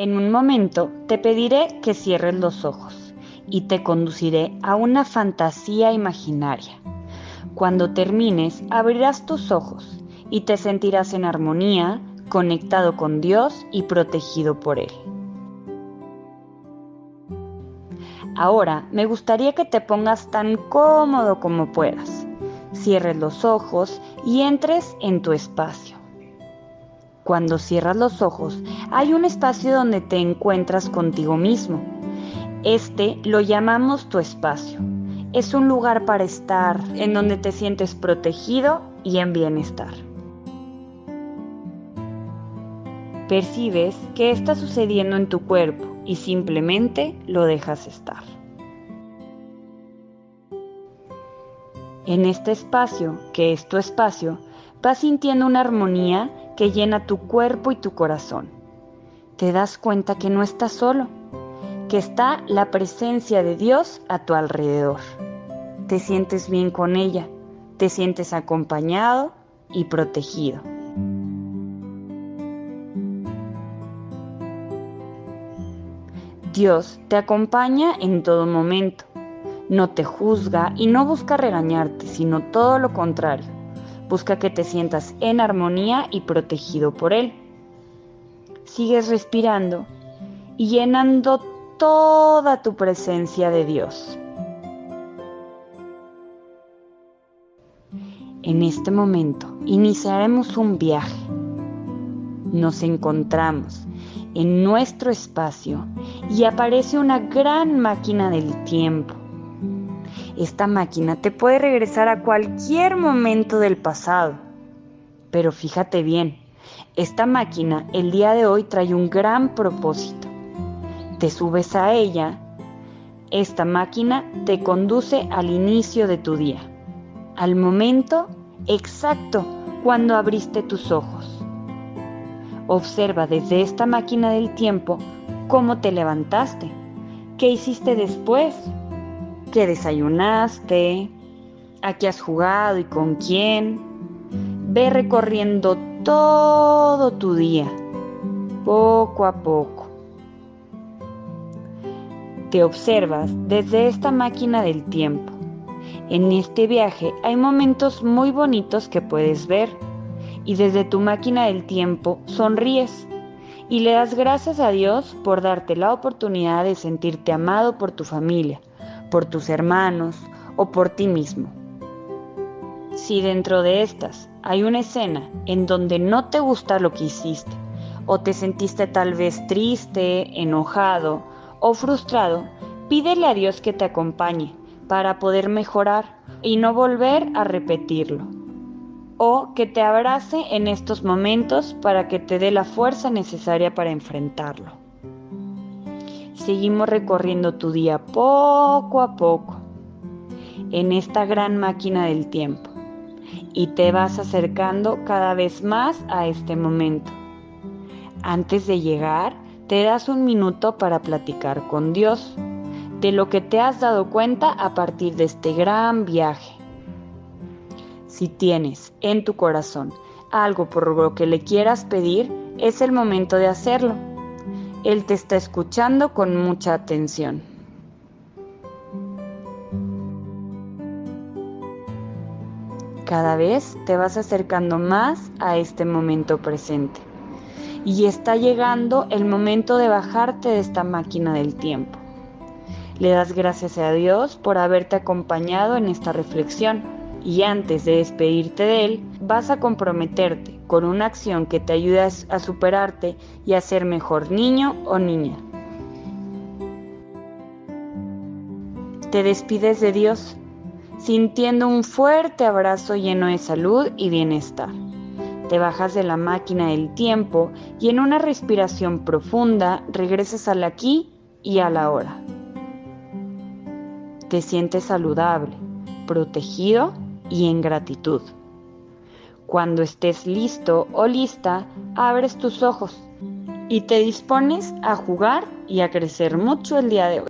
En un momento te pediré que cierres los ojos y te conduciré a una fantasía imaginaria. Cuando termines, abrirás tus ojos y te sentirás en armonía, conectado con Dios y protegido por Él. Ahora me gustaría que te pongas tan cómodo como puedas. Cierres los ojos y entres en tu espacio. Cuando cierras los ojos, hay un espacio donde te encuentras contigo mismo. Este lo llamamos tu espacio. Es un lugar para estar en donde te sientes protegido y en bienestar. Percibes que está sucediendo en tu cuerpo y simplemente lo dejas estar. En este espacio, que es tu espacio, vas sintiendo una armonía que llena tu cuerpo y tu corazón. Te das cuenta que no estás solo, que está la presencia de Dios a tu alrededor. Te sientes bien con ella, te sientes acompañado y protegido. Dios te acompaña en todo momento. No te juzga y no busca regañarte, sino todo lo contrario. Busca que te sientas en armonía y protegido por Él. Sigues respirando y llenando toda tu presencia de Dios. En este momento iniciaremos un viaje. Nos encontramos en nuestro espacio y aparece una gran máquina del tiempo. Esta máquina te puede regresar a cualquier momento del pasado. Pero fíjate bien, esta máquina el día de hoy trae un gran propósito. Te subes a ella, esta máquina te conduce al inicio de tu día, al momento exacto cuando abriste tus ojos. Observa desde esta máquina del tiempo cómo te levantaste, qué hiciste después, qué desayunaste, a qué has jugado y con quién. Ve recorriendo todo tu día, poco a poco. Te observas desde esta máquina del tiempo. En este viaje hay momentos muy bonitos que puedes ver y desde tu máquina del tiempo sonríes y le das gracias a Dios por darte la oportunidad de sentirte amado por tu familia, por tus hermanos o por ti mismo. Si dentro de estas hay una escena en donde no te gusta lo que hiciste, o te sentiste tal vez triste, enojado o frustrado, pídele a Dios que te acompañe para poder mejorar y no volver a repetirlo o que te abrace en estos momentos para que te dé la fuerza necesaria para enfrentarlo. Seguimos recorriendo tu día poco a poco en esta gran máquina del tiempo y te vas acercando cada vez más a este momento. Antes de llegar, te das un minuto para platicar con Dios de lo que te has dado cuenta a partir de este gran viaje. Si tienes en tu corazón algo por lo que le quieras pedir, es el momento de hacerlo. Él te está escuchando con mucha atención. Cada vez te vas acercando más a este momento presente. Y está llegando el momento de bajarte de esta máquina del tiempo. Le das gracias a Dios por haberte acompañado en esta reflexión y antes de despedirte de él, vas a comprometerte con una acción que te ayude a superarte y a ser mejor niño o niña. Te despides de Dios sintiendo un fuerte abrazo lleno de salud y bienestar. Te bajas de la máquina del tiempo y en una respiración profunda regresas al aquí y a la hora. Te sientes saludable, protegido y en gratitud. Cuando estés listo o lista, abres tus ojos y te dispones a jugar y a crecer mucho el día de hoy.